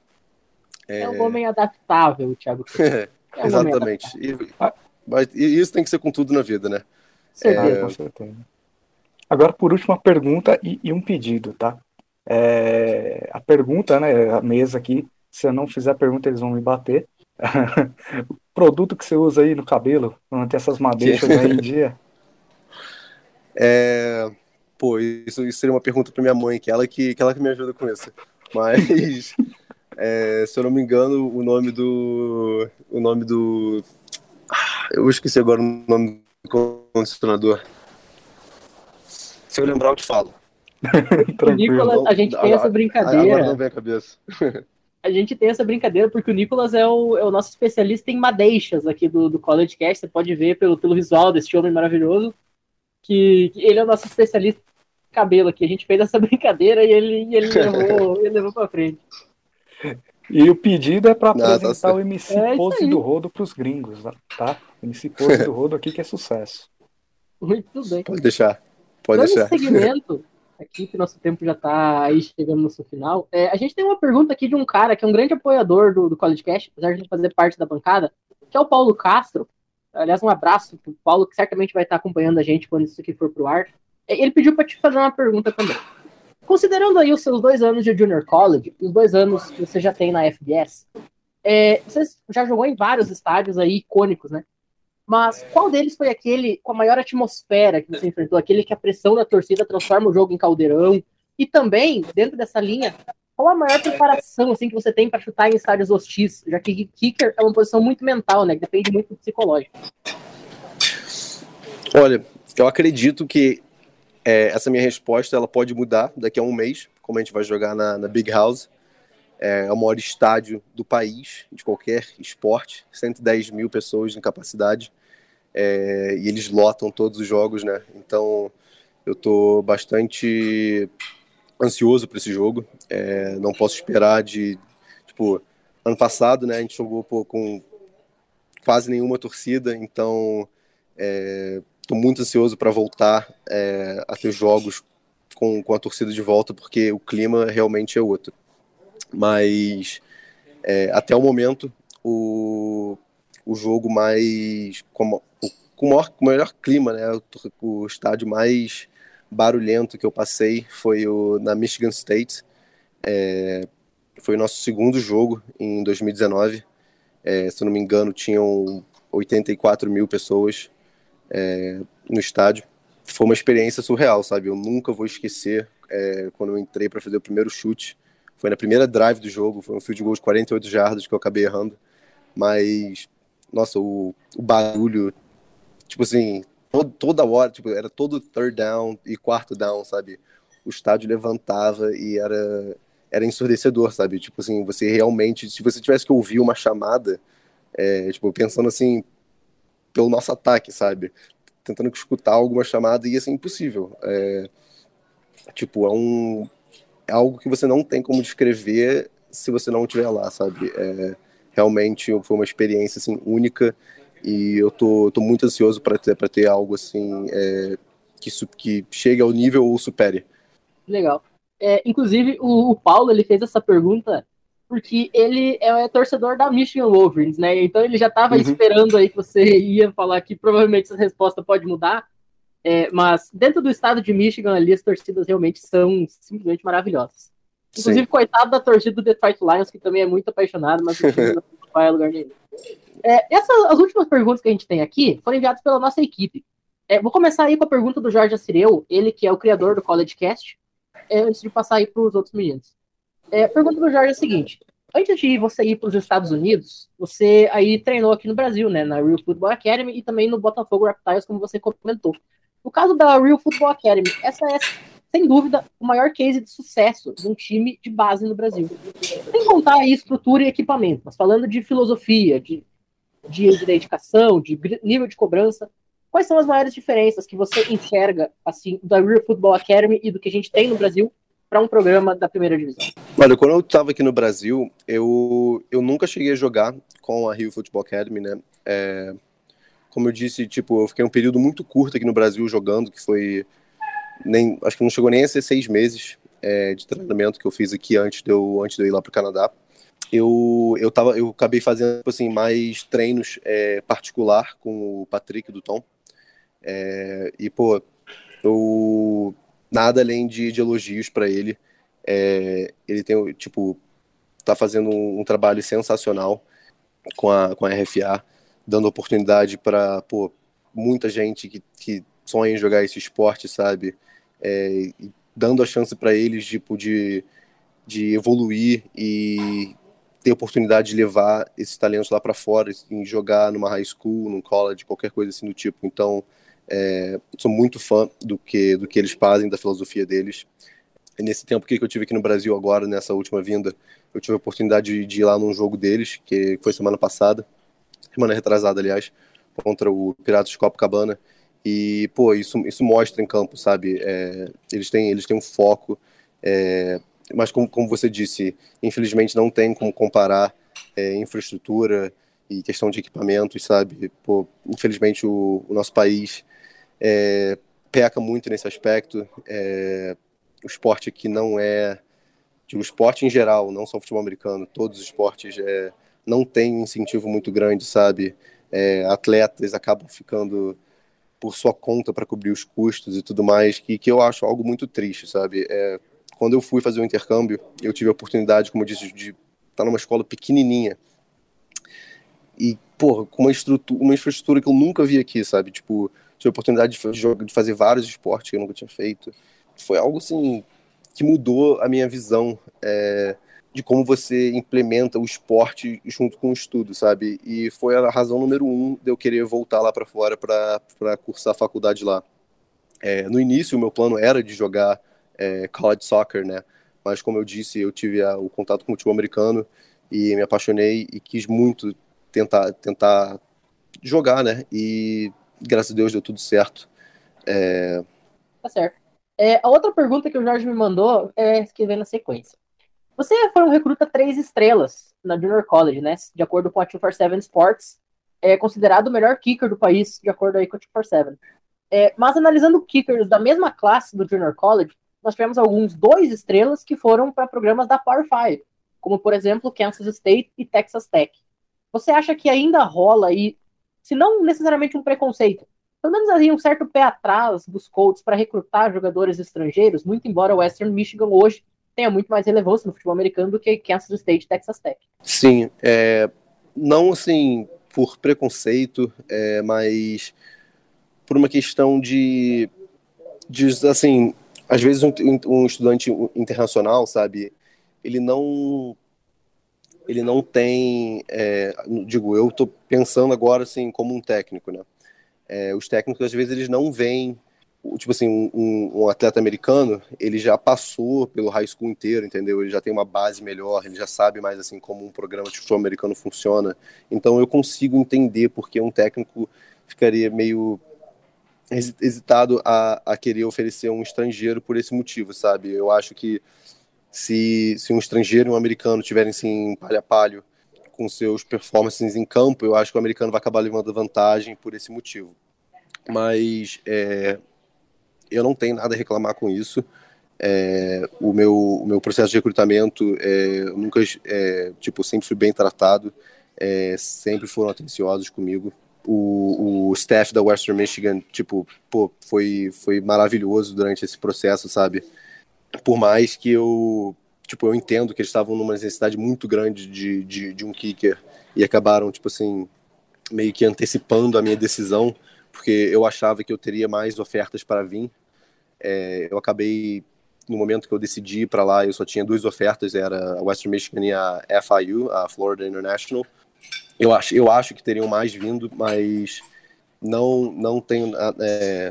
É, é um homem adaptável, Thiago. É um Exatamente. E, mas e isso tem que ser com tudo na vida, né? É... Com certeza. Agora, por último, uma pergunta e, e um pedido, tá? É... A pergunta, né, a mesa aqui, Se eu não fizer pergunta, eles vão me bater. o produto que você usa aí no cabelo, pra manter essas madeixas aí em dia. É, pô, isso, isso seria uma pergunta para minha mãe, que ela que, que ela que me ajuda com isso. Mas, é, se eu não me engano, o nome do. O nome do. Eu esqueci agora o nome do condicionador. Se eu lembrar, eu te falo. o Nicolas, a gente tem essa brincadeira. Agora não vem a cabeça. a gente tem essa brincadeira porque o Nicolas é o, é o nosso especialista em madeixas aqui do, do College Cast. Você pode ver pelo, pelo visual desse homem maravilhoso que, que ele é o nosso especialista em cabelo aqui. A gente fez essa brincadeira e ele, ele, levou, ele levou pra frente. E o pedido é para tá apresentar tá o MC é Pose do Rodo para os gringos, tá? MC Pose do Rodo aqui que é sucesso. Muito bem. Pode deixar. Pode Dando deixar. segmento, aqui que nosso tempo já está aí chegando no seu final, é, a gente tem uma pergunta aqui de um cara que é um grande apoiador do, do College Cash, apesar de fazer parte da bancada, que é o Paulo Castro. Aliás, um abraço para o Paulo, que certamente vai estar acompanhando a gente quando isso aqui for pro ar. Ele pediu para te fazer uma pergunta também. Considerando aí os seus dois anos de Junior College, os dois anos que você já tem na FBS, é, você já jogou em vários estádios aí icônicos, né? Mas qual deles foi aquele com a maior atmosfera que você enfrentou? Aquele que a pressão da torcida transforma o jogo em caldeirão? E também, dentro dessa linha, qual a maior preparação assim, que você tem para chutar em estádios hostis? Já que kicker é uma posição muito mental, né? Que depende muito do psicológico. Olha, eu acredito que é, essa minha resposta ela pode mudar daqui a um mês, como a gente vai jogar na, na Big House. É, é o maior estádio do país, de qualquer esporte, 110 mil pessoas em capacidade, é, e eles lotam todos os jogos, né? Então eu estou bastante ansioso para esse jogo. É, não posso esperar de. Tipo, ano passado, né, a gente jogou pô, com quase nenhuma torcida, então estou é, muito ansioso para voltar é, a ter jogos com, com a torcida de volta, porque o clima realmente é outro. Mas é, até o momento, o, o jogo mais. Com, com o maior, com melhor clima, né? O, o estádio mais barulhento que eu passei foi o, na Michigan State. É, foi o nosso segundo jogo em 2019. É, se eu não me engano, tinham 84 mil pessoas é, no estádio. Foi uma experiência surreal, sabe? Eu nunca vou esquecer é, quando eu entrei para fazer o primeiro chute. Foi na primeira drive do jogo, foi um field goal de 48 jardas que eu acabei errando. Mas, nossa, o, o barulho, tipo assim, todo, toda hora, tipo, era todo third down e quarto down, sabe? O estádio levantava e era, era ensurdecedor, sabe? Tipo assim, você realmente, se você tivesse que ouvir uma chamada, é, tipo, pensando assim, pelo nosso ataque, sabe? Tentando escutar alguma chamada ia ser impossível. É, tipo, é um é algo que você não tem como descrever se você não estiver lá, sabe? É, realmente foi uma experiência assim única e eu tô, tô muito ansioso para ter, para ter algo assim é, que, que chegue ao nível ou supere. Legal. É, inclusive, o, o, Paulo ele fez essa pergunta porque ele é torcedor da Michigan Wolverines, né? Então ele já estava uhum. esperando aí que você ia falar que provavelmente essa resposta pode mudar. É, mas dentro do estado de Michigan ali, as torcidas realmente são simplesmente maravilhosas. Inclusive, Sim. coitado da torcida do Detroit Lions, que também é muito apaixonado, mas o time não vai a lugar nenhum. É, essas, as últimas perguntas que a gente tem aqui foram enviadas pela nossa equipe. É, vou começar aí com a pergunta do Jorge Assireu, ele que é o criador do College Cast, é, antes de passar aí para os outros meninos. É, a pergunta do Jorge é a seguinte: antes de você ir para os Estados Unidos, você aí treinou aqui no Brasil, né, na Real Football Academy e também no Botafogo Reptiles, como você comentou. No caso da Real Football Academy, essa é, sem dúvida, o maior case de sucesso de um time de base no Brasil. Sem contar a estrutura e equipamento, mas falando de filosofia, de, de, de dedicação, de nível de cobrança, quais são as maiores diferenças que você enxerga assim da Real Football Academy e do que a gente tem no Brasil para um programa da primeira divisão? Olha, quando eu estava aqui no Brasil, eu, eu nunca cheguei a jogar com a Rio Football Academy, né? É, como eu disse, tipo, eu fiquei um período muito curto aqui no Brasil jogando, que foi nem, acho que não chegou nem a ser seis meses é, de treinamento que eu fiz aqui antes de eu, antes de eu ir lá para o Canadá. Eu, eu, tava, eu acabei fazendo tipo assim, mais treinos é, particular com o Patrick do Tom. É, e, pô, eu, nada além de, de elogios para ele. É, ele tem, tipo, tá fazendo um, um, trabalho sensacional com a, com a RFA, dando oportunidade para muita gente que, que sonha em jogar esse esporte, sabe? É, dando a chance para eles tipo, de, de evoluir e ter oportunidade de levar esses talentos lá para fora, em jogar numa high school, num college, qualquer coisa assim do tipo. Então, é, sou muito fã do que, do que eles fazem, da filosofia deles. E nesse tempo que eu tive aqui no Brasil agora, nessa última vinda, eu tive a oportunidade de, de ir lá num jogo deles, que foi semana passada, semana retrasada, aliás, contra o Piratas de Copacabana. E, pô, isso, isso mostra em campo, sabe? É, eles, têm, eles têm um foco. É, mas como, como você disse, infelizmente não tem como comparar é, infraestrutura e questão de equipamentos, sabe? Pô, infelizmente o, o nosso país é, peca muito nesse aspecto. É, o esporte aqui não é, o esporte em geral, não só o futebol americano, todos os esportes é, não tem um incentivo muito grande, sabe? É, atletas acabam ficando por sua conta para cobrir os custos e tudo mais, que, que eu acho algo muito triste, sabe? É, quando eu fui fazer o intercâmbio, eu tive a oportunidade, como eu disse, de estar numa escola pequenininha. E, porra, com uma, estrutura, uma infraestrutura que eu nunca vi aqui, sabe? Tipo, tive a oportunidade de, de fazer vários esportes que eu nunca tinha feito. Foi algo, assim, que mudou a minha visão é, de como você implementa o esporte junto com o estudo, sabe? E foi a razão número um de eu querer voltar lá para fora para cursar a faculdade lá. É, no início, o meu plano era de jogar é, college soccer, né? Mas como eu disse, eu tive a, o contato com o futebol americano e me apaixonei e quis muito tentar tentar jogar, né? E graças a Deus deu tudo certo. É... Tá certo. É, a outra pergunta que o Jorge me mandou é que vem na sequência. Você foi um recruta três estrelas na Junior College, né? De acordo com a 247 Sports, é considerado o melhor kicker do país, de acordo aí com a 247. É, mas analisando kickers da mesma classe do Junior College, nós tivemos alguns dois estrelas que foram para programas da Power 5, como por exemplo Kansas State e Texas Tech. Você acha que ainda rola aí, se não necessariamente um preconceito, pelo menos aí um certo pé atrás dos Colts para recrutar jogadores estrangeiros, muito embora o Western Michigan hoje tenha muito mais relevância no futebol americano do que Kansas State e Texas Tech. Sim, é, não assim por preconceito, é, mas por uma questão de, de assim às vezes um, um, estudante internacional, sabe, ele não ele não tem, é, digo, eu estou pensando agora assim como um técnico, né? É, os técnicos às vezes eles não veem, tipo assim, um, um, atleta americano, ele já passou pelo high school inteiro, entendeu? Ele já tem uma base melhor, ele já sabe mais assim como um programa de futebol americano funciona. Então eu consigo entender porque um técnico ficaria meio hesitado a, a querer oferecer um estrangeiro por esse motivo, sabe? Eu acho que se, se um estrangeiro e um americano tiverem assim palha palho com seus performances em campo, eu acho que o americano vai acabar levando vantagem por esse motivo. Mas é, eu não tenho nada a reclamar com isso. É, o, meu, o meu processo de recrutamento é, nunca é, tipo sempre fui bem tratado é, sempre foram atenciosos comigo o, o staff da Western Michigan, tipo, pô, foi, foi maravilhoso durante esse processo, sabe? Por mais que eu, tipo, eu entendo que eles estavam numa necessidade muito grande de, de, de um kicker e acabaram, tipo assim, meio que antecipando a minha decisão, porque eu achava que eu teria mais ofertas para vir. É, eu acabei, no momento que eu decidi para lá, eu só tinha duas ofertas, era a Western Michigan e a FIU, a Florida International. Eu acho, eu acho que teriam mais vindo, mas não, não tenho. É,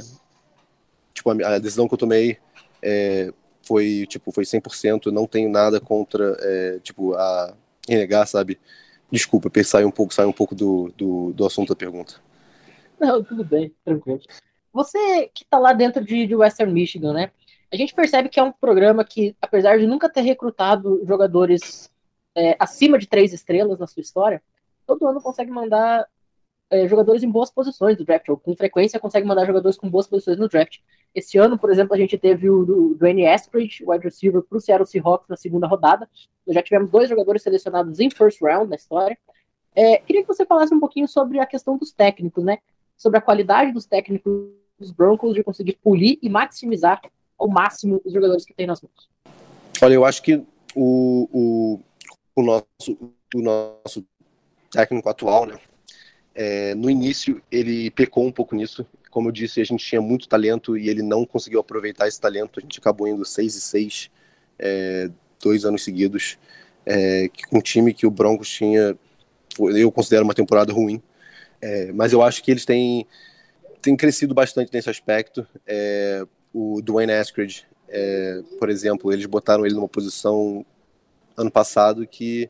tipo, a, decisão que eu tomei é, foi tipo foi 100%. Não tenho nada contra é, tipo a renegar, sabe? Desculpa, pensar um pouco, sair um pouco do, do, do assunto da pergunta. Não, tudo bem, tranquilo. Você que está lá dentro de, de Western Michigan, né? A gente percebe que é um programa que, apesar de nunca ter recrutado jogadores é, acima de três estrelas na sua história, todo ano consegue mandar é, jogadores em boas posições do draft, ou com frequência consegue mandar jogadores com boas posições no draft. Esse ano, por exemplo, a gente teve o Dwayne Eskridge, wide receiver, para o Seattle Seahawks na segunda rodada. Nós já tivemos dois jogadores selecionados em first round na história. É, queria que você falasse um pouquinho sobre a questão dos técnicos, né? Sobre a qualidade dos técnicos dos Broncos de conseguir polir e maximizar ao máximo os jogadores que tem nas mãos. Olha, eu acho que o, o o nosso, o nosso técnico atual, né? É, no início ele pecou um pouco nisso. Como eu disse, a gente tinha muito talento e ele não conseguiu aproveitar esse talento. A gente acabou indo 6 e 6 é, dois anos seguidos, é, com um time que o Broncos tinha, eu considero uma temporada ruim. É, mas eu acho que eles têm, têm crescido bastante nesse aspecto. É, o Dwayne Askridge, é, por exemplo, eles botaram ele numa posição ano passado que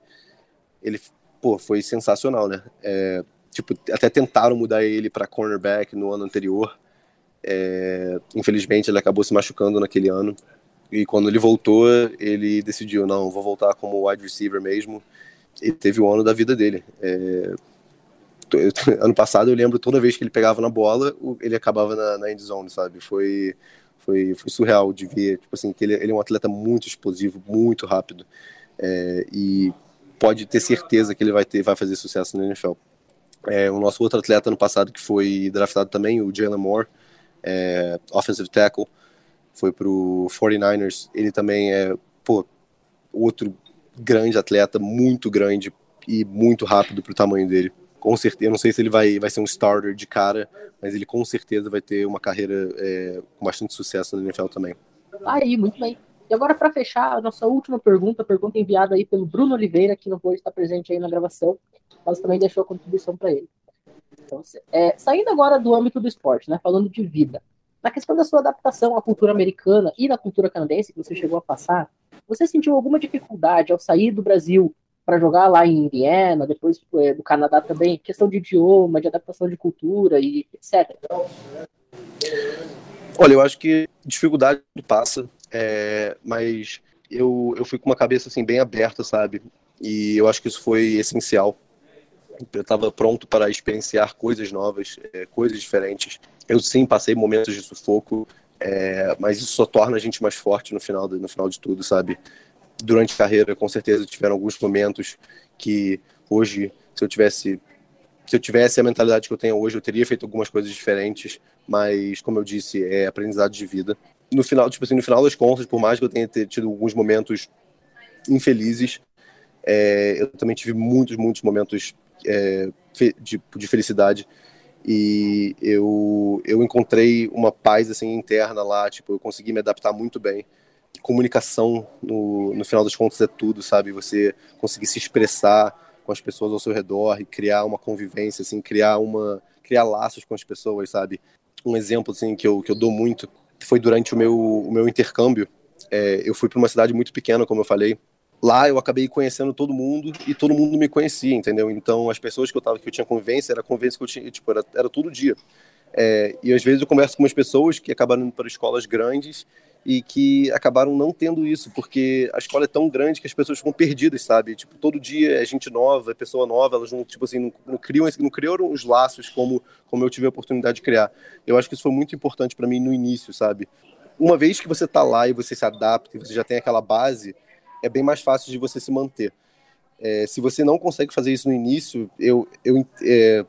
ele pô, foi sensacional, né? É, tipo, até tentaram mudar ele para cornerback no ano anterior. É, infelizmente, ele acabou se machucando naquele ano. E quando ele voltou, ele decidiu: não, vou voltar como wide receiver mesmo. E teve o ano da vida dele. É, ano passado, eu lembro toda vez que ele pegava na bola, ele acabava na, na end zone, sabe? Foi, foi, foi surreal de ver. Tipo assim, que ele, ele é um atleta muito explosivo, muito rápido. É, e pode ter certeza que ele vai ter, vai fazer sucesso na NFL. É, o nosso outro atleta no passado que foi draftado também, o Jalen Moore, é, offensive tackle, foi pro 49ers. Ele também é, pô, outro grande atleta, muito grande e muito rápido pro tamanho dele. Com certeza, não sei se ele vai, vai ser um starter de cara, mas ele com certeza vai ter uma carreira é, com bastante sucesso na NFL também. Aí, muito bem. E agora, para fechar, a nossa última pergunta, pergunta enviada aí pelo Bruno Oliveira, que não pôde estar presente aí na gravação, mas também deixou a contribuição para ele. Então, é, saindo agora do âmbito do esporte, né, falando de vida, na questão da sua adaptação à cultura americana e da cultura canadense que você chegou a passar, você sentiu alguma dificuldade ao sair do Brasil para jogar lá em Indiana, depois é, do Canadá também, questão de idioma, de adaptação de cultura e etc. Olha, eu acho que dificuldade passa, é, mas eu, eu fui com uma cabeça assim bem aberta, sabe? E eu acho que isso foi essencial. Eu estava pronto para experienciar coisas novas, é, coisas diferentes. Eu sim passei momentos de sufoco, é, mas isso só torna a gente mais forte no final, no final de tudo, sabe? Durante a carreira, com certeza tiveram alguns momentos que hoje, se eu tivesse se eu tivesse a mentalidade que eu tenho hoje, eu teria feito algumas coisas diferentes, mas como eu disse, é aprendizado de vida. No final, tipo assim, no final das contas, por mais que eu tenha tido alguns momentos infelizes, é, eu também tive muitos, muitos momentos é, de, de, felicidade e eu, eu encontrei uma paz assim interna lá, tipo, eu consegui me adaptar muito bem. Comunicação, no, no final das contas, é tudo, sabe? Você conseguir se expressar, com as pessoas ao seu redor e criar uma convivência, assim, criar uma criar laços com as pessoas, sabe? Um exemplo assim que eu, que eu dou muito foi durante o meu, o meu intercâmbio. É, eu fui para uma cidade muito pequena, como eu falei. Lá eu acabei conhecendo todo mundo e todo mundo me conhecia, entendeu? Então as pessoas que eu tava que eu tinha convivência era convivência que eu tinha, tipo, era, era todo dia. É, e às vezes eu converso com umas pessoas que acabaram indo para escolas grandes e que acabaram não tendo isso, porque a escola é tão grande que as pessoas ficam perdidas, sabe? Tipo, todo dia é gente nova, é pessoa nova, elas não, tipo assim, não, não criam, não criaram os laços como, como eu tive a oportunidade de criar. Eu acho que isso foi muito importante para mim no início, sabe? Uma vez que você tá lá e você se adapta, e você já tem aquela base, é bem mais fácil de você se manter. É, se você não consegue fazer isso no início, eu, eu, é,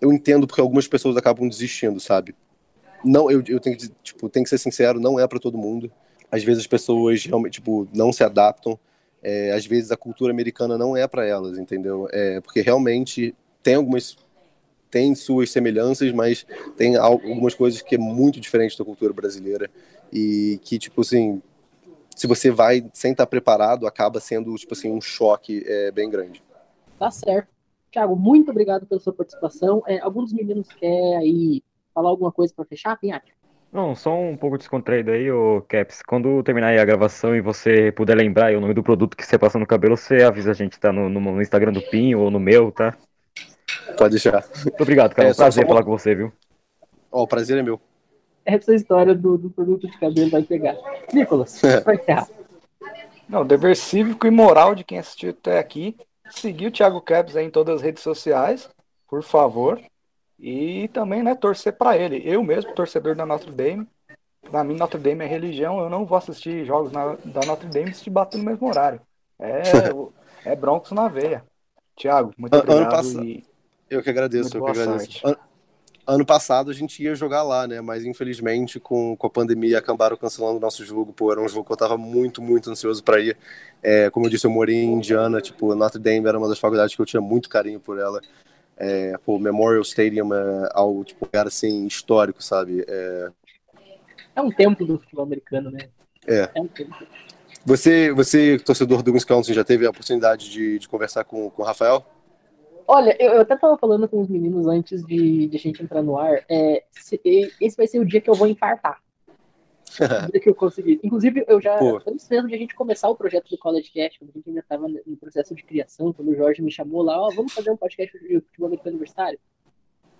eu entendo porque algumas pessoas acabam desistindo, sabe? Não eu, eu tenho que tipo tem que ser sincero não é para todo mundo. Às vezes as pessoas realmente tipo não se adaptam. É, às vezes a cultura americana não é para elas entendeu? É, porque realmente tem algumas tem suas semelhanças mas tem algumas coisas que é muito diferente da cultura brasileira. E que tipo assim se você vai sem estar preparado acaba sendo tipo assim um choque é, bem grande. Tá certo. Thiago, muito obrigado pela sua participação. É, alguns meninos querem aí falar alguma coisa para fechar, Pinhate? Não, só um pouco descontraído aí, ô Caps. Quando terminar aí a gravação e você puder lembrar o nome do produto que você passa no cabelo, você avisa a gente, tá? No, no, Instagram do Pinho ou no meu, tá? Pode deixar. Muito obrigado, cara. É, um prazer só... falar com você, viu? Ó, oh, o prazer é meu. Essa história do, do produto de cabelo vai pegar. Nicolas, vai encerrar. Não, dever cívico e moral de quem assistiu até aqui. Seguir o Thiago Caps aí em todas as redes sociais, por favor. E também, né, torcer para ele. Eu mesmo, torcedor da Notre Dame, para mim Notre Dame é religião, eu não vou assistir jogos na, da Notre Dame se bater no mesmo horário. É, é Broncos na veia. Tiago, muito obrigado. E... Eu que agradeço, eu que agradeço. An ano passado a gente ia jogar lá, né? Mas infelizmente com, com a pandemia acabaram cancelando o nosso jogo. Pô, era um jogo que eu tava muito, muito ansioso para ir. É, como eu disse, eu morei em Indiana, tipo, Notre Dame era uma das faculdades que eu tinha muito carinho por ela. É, pô, Memorial Stadium é algo, tipo, lugar assim, histórico, sabe? É, é um templo do futebol americano, né? É. é um templo. Você, você, torcedor do Wisconsin, já teve a oportunidade de, de conversar com, com o Rafael? Olha, eu, eu até tava falando com os meninos antes de, de a gente entrar no ar. É, se, esse vai ser o dia que eu vou infartar. Dia que eu conseguir. Inclusive, eu já. Pô. Antes mesmo de a gente começar o projeto do College Cast, quando a gente ainda estava no processo de criação, quando o Jorge me chamou lá, ó, vamos fazer um podcast de futebol americano universitário.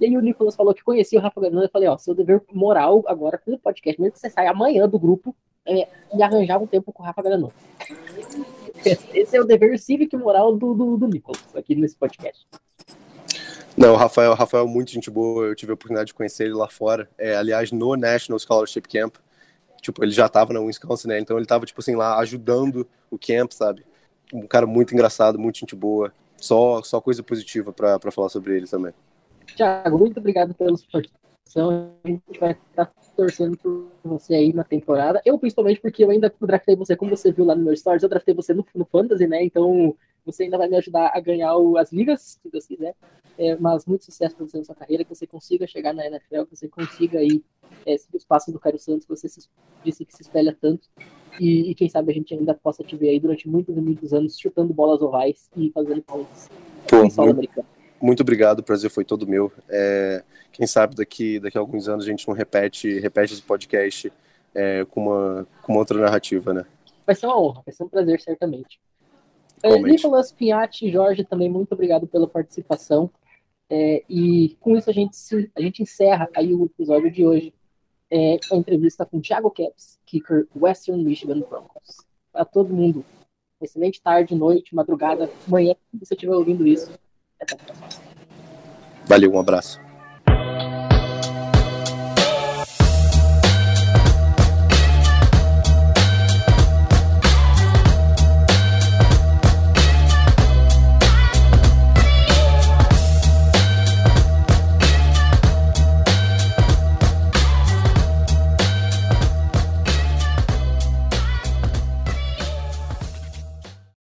E aí o Nicolas falou que conhecia o Rafa Ganano. Eu falei, ó, seu dever moral agora com o podcast, mesmo que você saia amanhã do grupo, é, e arranjar um tempo com o Rafa Ganano. Esse é o dever cívico e moral do, do, do Nicolas aqui nesse podcast. Não, o Rafael, Rafael é muito gente boa, eu tive a oportunidade de conhecer ele lá fora. É, aliás, no National Scholarship Camp, tipo, ele já estava na Wisconsin, né? Então ele estava tipo assim, lá ajudando o camp, sabe? Um cara muito engraçado, muito gente boa. Só, só coisa positiva para falar sobre ele também. Tiago, muito obrigado pela sua participação. A gente vai estar torcendo por você aí na temporada. Eu, principalmente, porque eu ainda draftei você, como você viu lá no meu Stories, eu draftei você no, no Fantasy, né? Então você ainda vai me ajudar a ganhar o, as ligas, se Deus quiser. É, mas muito sucesso para você na sua carreira, que você consiga chegar na NFL, que você consiga aí é, seguir os passos do Caio Santos, que você se, disse que se espelha tanto. E, e, quem sabe a gente ainda possa te ver aí durante muitos e muitos anos chutando bolas ovais e fazendo pontos em solo americano muito obrigado, o prazer foi todo meu. É, quem sabe daqui, daqui a alguns anos a gente não repete, repete esse podcast é, com, uma, com uma outra narrativa, né? Vai ser uma honra, vai ser um prazer, certamente. É, Nicolas Pinhatti e Jorge, também muito obrigado pela participação. É, e com isso a gente, a gente encerra aí o episódio de hoje. É, a entrevista com Thiago Caps, kicker Western Michigan Broncos. Para todo mundo, excelente tarde, noite, madrugada, manhã, se você estiver ouvindo isso. Valeu, um abraço.